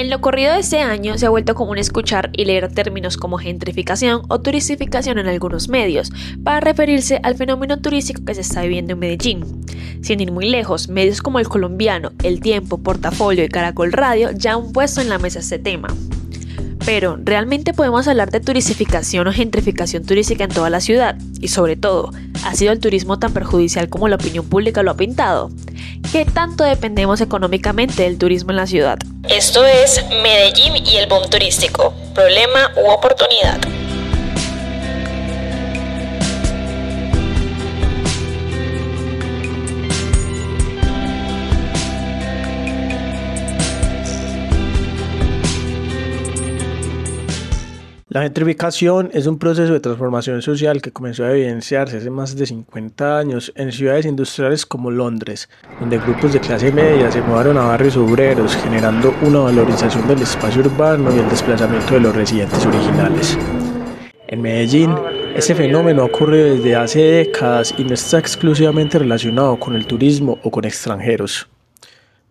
En lo corrido de este año se ha vuelto común escuchar y leer términos como gentrificación o turistificación en algunos medios, para referirse al fenómeno turístico que se está viviendo en Medellín. Sin ir muy lejos, medios como El Colombiano, El Tiempo, Portafolio y Caracol Radio ya han puesto en la mesa este tema. Pero, ¿realmente podemos hablar de turistificación o gentrificación turística en toda la ciudad? Y sobre todo, ¿ha sido el turismo tan perjudicial como la opinión pública lo ha pintado? ¿Qué tanto dependemos económicamente del turismo en la ciudad? Esto es Medellín y el boom turístico, problema u oportunidad. La gentrificación es un proceso de transformación social que comenzó a evidenciarse hace más de 50 años en ciudades industriales como Londres, donde grupos de clase media se mudaron a barrios obreros, generando una valorización del espacio urbano y el desplazamiento de los residentes originales. En Medellín, ese fenómeno ocurre desde hace décadas y no está exclusivamente relacionado con el turismo o con extranjeros.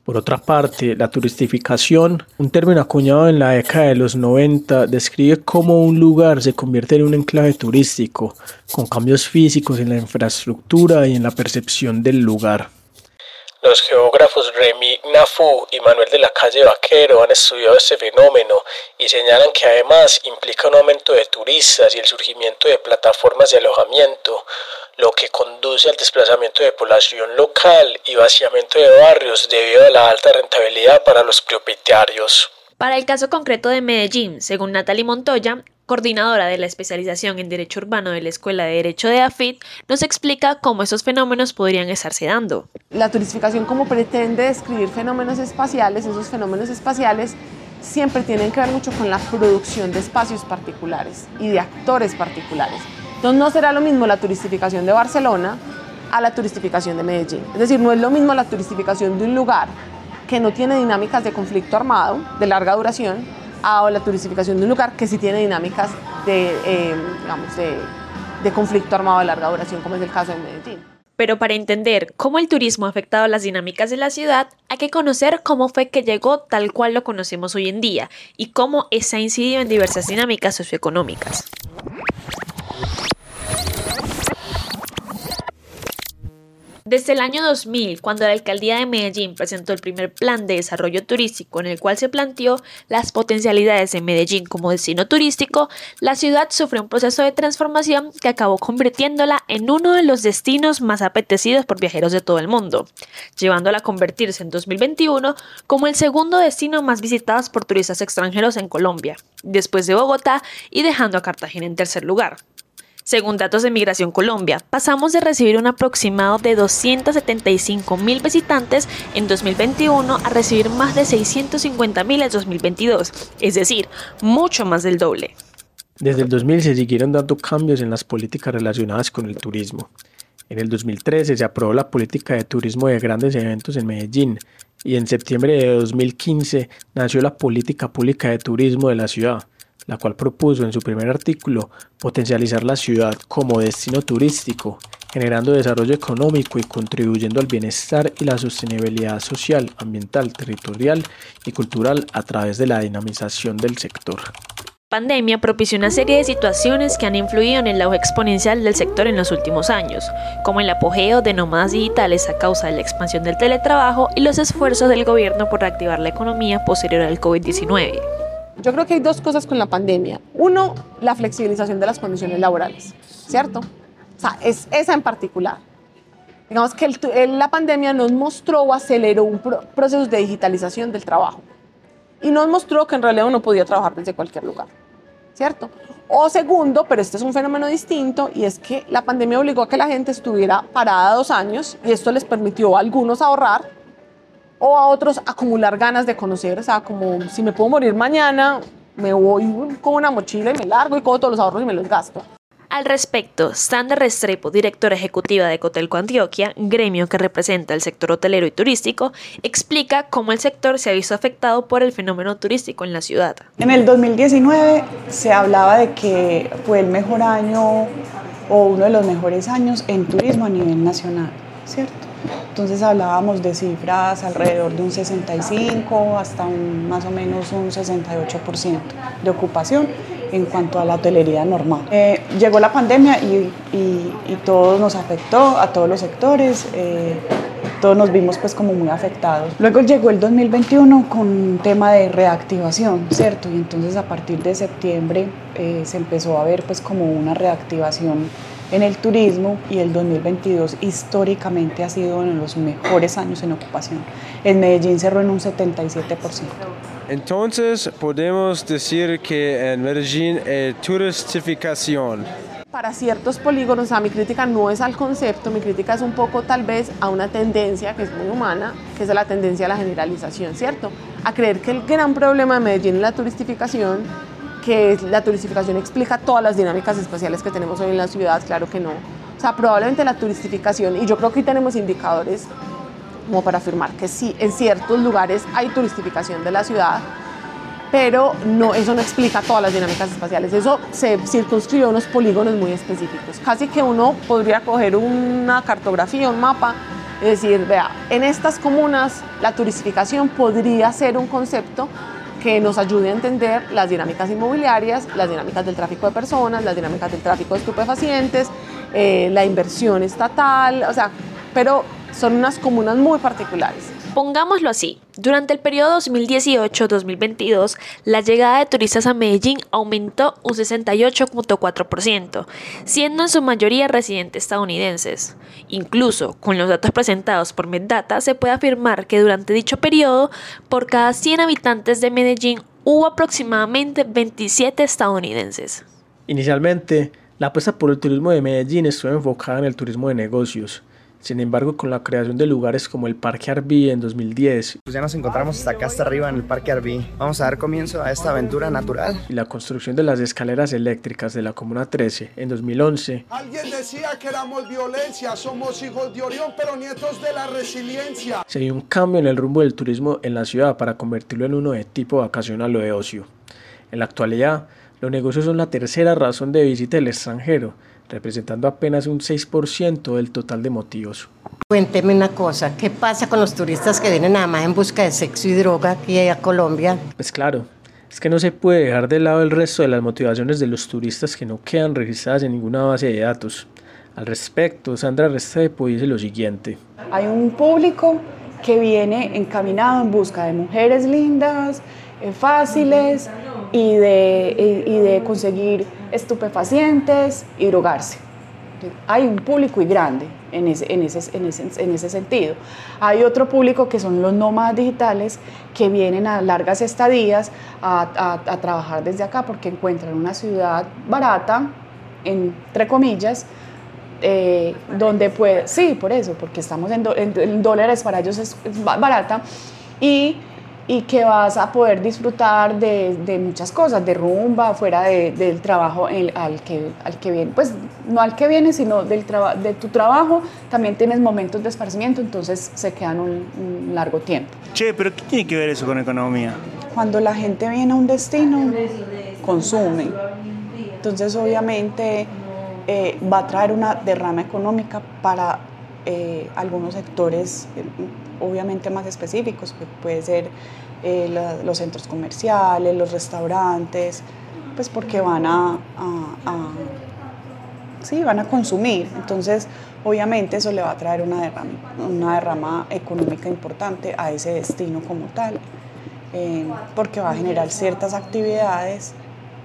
Por otra parte, la turistificación, un término acuñado en la década de los 90, describe cómo un lugar se convierte en un enclave turístico, con cambios físicos en la infraestructura y en la percepción del lugar. Los geógrafos Remy Nafu y Manuel de la Calle Vaquero han estudiado este fenómeno y señalan que además implica un aumento de turistas y el surgimiento de plataformas de alojamiento, lo que conduce al desplazamiento de población local y vaciamiento de barrios debido a la alta rentabilidad para los propietarios. Para el caso concreto de Medellín, según Natalie Montoya, coordinadora de la especialización en Derecho Urbano de la Escuela de Derecho de AFIT, nos explica cómo esos fenómenos podrían estarse dando. La turistificación como pretende describir fenómenos espaciales, esos fenómenos espaciales siempre tienen que ver mucho con la producción de espacios particulares y de actores particulares. Entonces no será lo mismo la turistificación de Barcelona a la turistificación de Medellín. Es decir, no es lo mismo la turistificación de un lugar que no tiene dinámicas de conflicto armado de larga duración a la turistificación de un lugar que sí tiene dinámicas de, eh, digamos, de, de conflicto armado de larga duración, como es el caso de Medellín. Pero para entender cómo el turismo ha afectado las dinámicas de la ciudad, hay que conocer cómo fue que llegó tal cual lo conocemos hoy en día y cómo esa ha incidido en diversas dinámicas socioeconómicas. Desde el año 2000, cuando la alcaldía de Medellín presentó el primer plan de desarrollo turístico en el cual se planteó las potencialidades de Medellín como destino turístico, la ciudad sufrió un proceso de transformación que acabó convirtiéndola en uno de los destinos más apetecidos por viajeros de todo el mundo, llevándola a convertirse en 2021 como el segundo destino más visitado por turistas extranjeros en Colombia, después de Bogotá y dejando a Cartagena en tercer lugar. Según datos de Migración Colombia, pasamos de recibir un aproximado de 275 mil visitantes en 2021 a recibir más de 650 mil en 2022, es decir, mucho más del doble. Desde el 2000 se siguieron dando cambios en las políticas relacionadas con el turismo. En el 2013 se aprobó la política de turismo de grandes eventos en Medellín y en septiembre de 2015 nació la política pública de turismo de la ciudad la cual propuso en su primer artículo potencializar la ciudad como destino turístico, generando desarrollo económico y contribuyendo al bienestar y la sostenibilidad social, ambiental, territorial y cultural a través de la dinamización del sector. Pandemia propició una serie de situaciones que han influido en el auge exponencial del sector en los últimos años, como el apogeo de nómadas digitales a causa de la expansión del teletrabajo y los esfuerzos del gobierno por reactivar la economía posterior al COVID-19. Yo creo que hay dos cosas con la pandemia. Uno, la flexibilización de las condiciones laborales, ¿cierto? O sea, es esa en particular. Digamos que la pandemia nos mostró o aceleró un proceso de digitalización del trabajo. Y nos mostró que en realidad uno podía trabajar desde cualquier lugar, ¿cierto? O segundo, pero este es un fenómeno distinto, y es que la pandemia obligó a que la gente estuviera parada dos años y esto les permitió a algunos ahorrar o a otros acumular ganas de conocer, o sea, como si me puedo morir mañana, me voy con una mochila y me largo y cojo todos los ahorros y me los gasto. Al respecto, Sandra Restrepo, directora ejecutiva de Cotelco Antioquia, gremio que representa el sector hotelero y turístico, explica cómo el sector se ha visto afectado por el fenómeno turístico en la ciudad. En el 2019 se hablaba de que fue el mejor año o uno de los mejores años en turismo a nivel nacional, ¿cierto? Entonces hablábamos de cifras alrededor de un 65 hasta un, más o menos un 68% de ocupación en cuanto a la hotelería normal. Eh, llegó la pandemia y, y, todo nos afectó a todos los sectores. Eh, todos nos vimos pues como muy afectados. Luego llegó el 2021 con un tema de reactivación, ¿cierto? Y entonces a partir de septiembre eh, se empezó a ver pues como una reactivación en el turismo y el 2022 históricamente ha sido uno de los mejores años en ocupación. En Medellín cerró en un 77%. Entonces podemos decir que en Medellín hay turistificación para ciertos polígonos, o sea, mi crítica no es al concepto, mi crítica es un poco tal vez a una tendencia que es muy humana, que es la tendencia a la generalización, ¿cierto? A creer que el gran problema de Medellín es la turistificación, que la turistificación explica todas las dinámicas espaciales que tenemos hoy en la ciudad, claro que no. O sea, probablemente la turistificación, y yo creo que tenemos indicadores como para afirmar que sí, en ciertos lugares hay turistificación de la ciudad, pero no, eso no explica todas las dinámicas espaciales, eso se circunscribe a unos polígonos muy específicos. Casi que uno podría coger una cartografía, un mapa, y decir, vea, en estas comunas la turistificación podría ser un concepto que nos ayude a entender las dinámicas inmobiliarias, las dinámicas del tráfico de personas, las dinámicas del tráfico de estupefacientes, eh, la inversión estatal, o sea, pero son unas comunas muy particulares. Pongámoslo así, durante el periodo 2018-2022, la llegada de turistas a Medellín aumentó un 68.4%, siendo en su mayoría residentes estadounidenses. Incluso con los datos presentados por MedData, se puede afirmar que durante dicho periodo, por cada 100 habitantes de Medellín, hubo aproximadamente 27 estadounidenses. Inicialmente, la apuesta por el turismo de Medellín estuvo enfocada en el turismo de negocios sin embargo, con la creación de lugares como el Parque Arví en 2010, pues ya nos encontramos hasta acá, hasta arriba en el Parque Arví. Vamos a dar comienzo a esta aventura natural. Y la construcción de las escaleras eléctricas de la Comuna 13 en 2011. Alguien decía que éramos violencia, somos hijos de Orión, pero nietos de la resiliencia. Se dio un cambio en el rumbo del turismo en la ciudad para convertirlo en uno de tipo vacacional o de ocio. En la actualidad, los negocios son la tercera razón de visita del extranjero representando apenas un 6% del total de motivos. Cuénteme una cosa, ¿qué pasa con los turistas que vienen nada más en busca de sexo y droga aquí a Colombia? Pues claro, es que no se puede dejar de lado el resto de las motivaciones de los turistas que no quedan registradas en ninguna base de datos. Al respecto, Sandra Restrepo dice lo siguiente. Hay un público que viene encaminado en busca de mujeres lindas, eh, fáciles y de, y de conseguir estupefacientes y drogarse. Hay un público y grande en ese, en, ese, en, ese, en ese sentido. Hay otro público que son los nómadas digitales que vienen a largas estadías a, a, trabajar desde acá porque encuentran una ciudad barata, entre comillas, eh, donde puede, sí, por eso, porque estamos en, dólares, para ellos es barata, y y que vas a poder disfrutar de, de muchas cosas, de rumba, fuera de, del trabajo al, que, al que viene, pues no al que viene, sino del de tu trabajo, también tienes momentos de esparcimiento, entonces se quedan un, largo tiempo. Che, pero ¿qué tiene que ver eso con economía? Cuando la gente viene a un destino, consume. Entonces obviamente eh, va a traer una derrama económica para eh, algunos sectores eh, obviamente más específicos, que puede ser eh, los centros comerciales, los restaurantes, pues porque van a, sí, van a consumir. Entonces, obviamente eso le va a traer una derrama, una derrama económica importante a ese destino como tal, porque va a generar ciertas actividades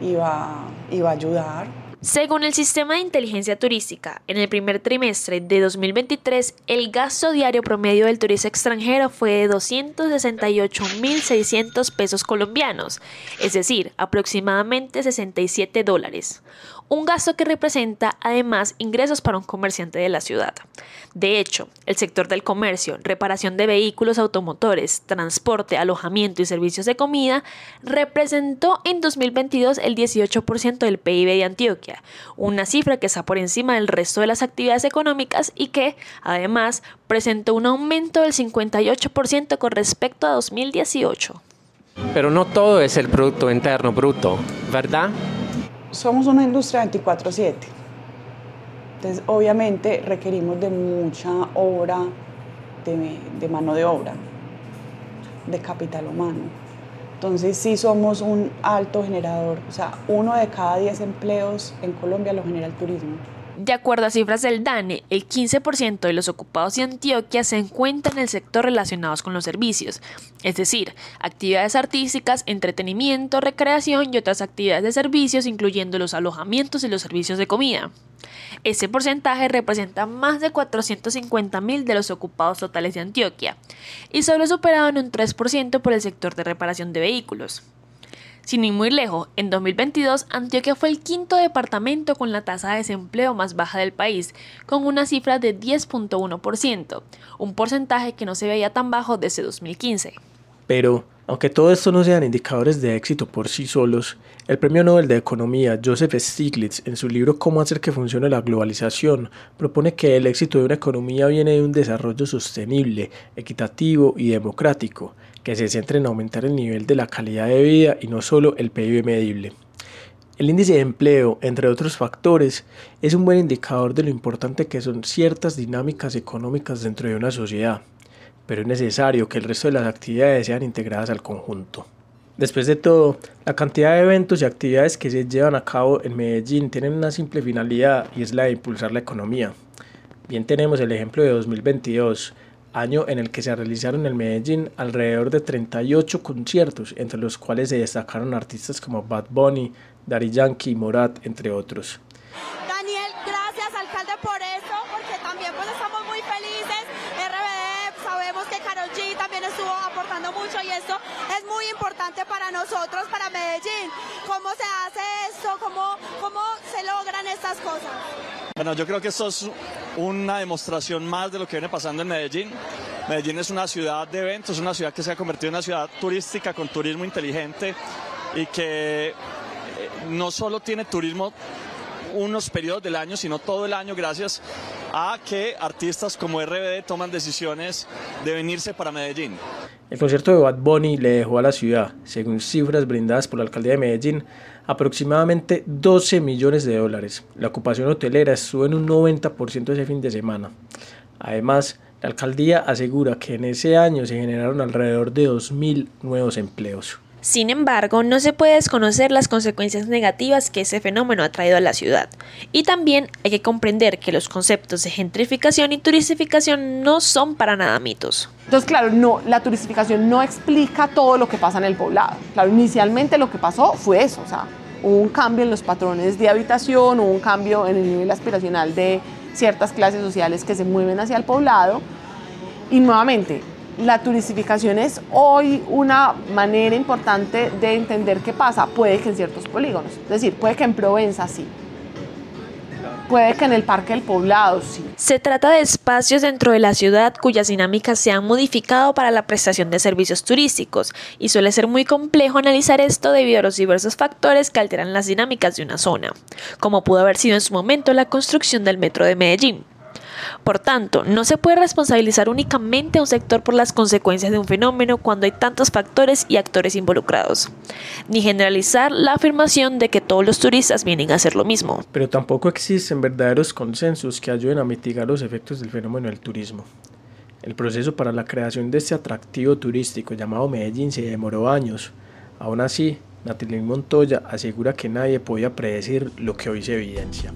y va, y va a ayudar según el sistema de inteligencia turística, en el primer trimestre de 2023, el gasto diario promedio del turista extranjero fue de 268.600 pesos colombianos, es decir, aproximadamente 67 dólares, un gasto que representa además ingresos para un comerciante de la ciudad. De hecho, el sector del comercio, reparación de vehículos automotores, transporte, alojamiento y servicios de comida representó en 2022 el 18% del PIB de Antioquia, una cifra que está por encima del resto de las actividades económicas y que, además, presentó un aumento del 58% con respecto a 2018. Pero no todo es el Producto Interno Bruto, ¿verdad? Somos una industria 24/7. Entonces, obviamente requerimos de mucha obra de mano de obra, de capital humano. Entonces sí somos un alto generador, o sea, uno de cada diez empleos en Colombia lo genera el turismo. De acuerdo a cifras del DANE, el 15% de los ocupados de Antioquia se encuentran en el sector relacionados con los servicios, es decir, actividades artísticas, entretenimiento, recreación y otras actividades de servicios, incluyendo los alojamientos y los servicios de comida. Ese porcentaje representa más de 450 mil de los ocupados totales de Antioquia y solo superado en un 3% por el sector de reparación de vehículos. Sin ir muy lejos, en 2022 Antioquia fue el quinto departamento con la tasa de desempleo más baja del país, con una cifra de 10.1%, un porcentaje que no se veía tan bajo desde 2015. Pero, aunque todo esto no sean indicadores de éxito por sí solos, el premio Nobel de Economía Joseph Stiglitz en su libro Cómo hacer que funcione la globalización propone que el éxito de una economía viene de un desarrollo sostenible, equitativo y democrático, que se centra en aumentar el nivel de la calidad de vida y no solo el PIB medible. El índice de empleo, entre otros factores, es un buen indicador de lo importante que son ciertas dinámicas económicas dentro de una sociedad, pero es necesario que el resto de las actividades sean integradas al conjunto. Después de todo, la cantidad de eventos y actividades que se llevan a cabo en Medellín tienen una simple finalidad y es la de impulsar la economía. Bien tenemos el ejemplo de 2022, año en el que se realizaron en Medellín alrededor de 38 conciertos, entre los cuales se destacaron artistas como Bad Bunny, Daddy Yankee y Morat, entre otros. Daniel, gracias alcalde por eso, porque también pues estamos muy felices. RBD, sabemos que Karol G también estuvo aportando mucho y esto es muy importante para nosotros, para Medellín. ¿Cómo se hace esto? ¿Cómo, cómo se logran estas cosas? Bueno, yo creo que esto es una demostración más de lo que viene pasando en Medellín. Medellín es una ciudad de eventos, una ciudad que se ha convertido en una ciudad turística con turismo inteligente y que eh, no solo tiene turismo unos periodos del año, sino todo el año gracias a que artistas como RBD toman decisiones de venirse para Medellín. El concierto de Bad Bunny le dejó a la ciudad, según cifras brindadas por la alcaldía de Medellín, aproximadamente 12 millones de dólares. La ocupación hotelera estuvo en un 90% ese fin de semana. Además, la alcaldía asegura que en ese año se generaron alrededor de 2.000 nuevos empleos. Sin embargo, no se puede desconocer las consecuencias negativas que ese fenómeno ha traído a la ciudad. Y también hay que comprender que los conceptos de gentrificación y turistificación no son para nada mitos. Entonces, claro, no, la turistificación no explica todo lo que pasa en el poblado. Claro, inicialmente lo que pasó fue eso, o sea, hubo un cambio en los patrones de habitación, hubo un cambio en el nivel aspiracional de ciertas clases sociales que se mueven hacia el poblado. Y nuevamente, la turistificación es hoy una manera importante de entender qué pasa. Puede que en ciertos polígonos, es decir, puede que en Provenza sí, puede que en el Parque del Poblado sí. Se trata de espacios dentro de la ciudad cuyas dinámicas se han modificado para la prestación de servicios turísticos y suele ser muy complejo analizar esto debido a los diversos factores que alteran las dinámicas de una zona, como pudo haber sido en su momento la construcción del metro de Medellín. Por tanto, no se puede responsabilizar únicamente a un sector por las consecuencias de un fenómeno cuando hay tantos factores y actores involucrados, ni generalizar la afirmación de que todos los turistas vienen a hacer lo mismo. Pero tampoco existen verdaderos consensos que ayuden a mitigar los efectos del fenómeno del turismo. El proceso para la creación de este atractivo turístico llamado Medellín se demoró años. Aún así, Natalie Montoya asegura que nadie podía predecir lo que hoy se evidencia.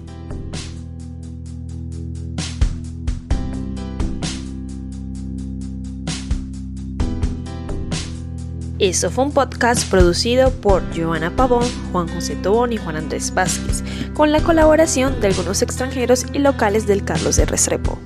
Esto fue un podcast producido por Joana Pavón, Juan José Tobón y Juan Andrés Vázquez, con la colaboración de algunos extranjeros y locales del Carlos de Restrepo.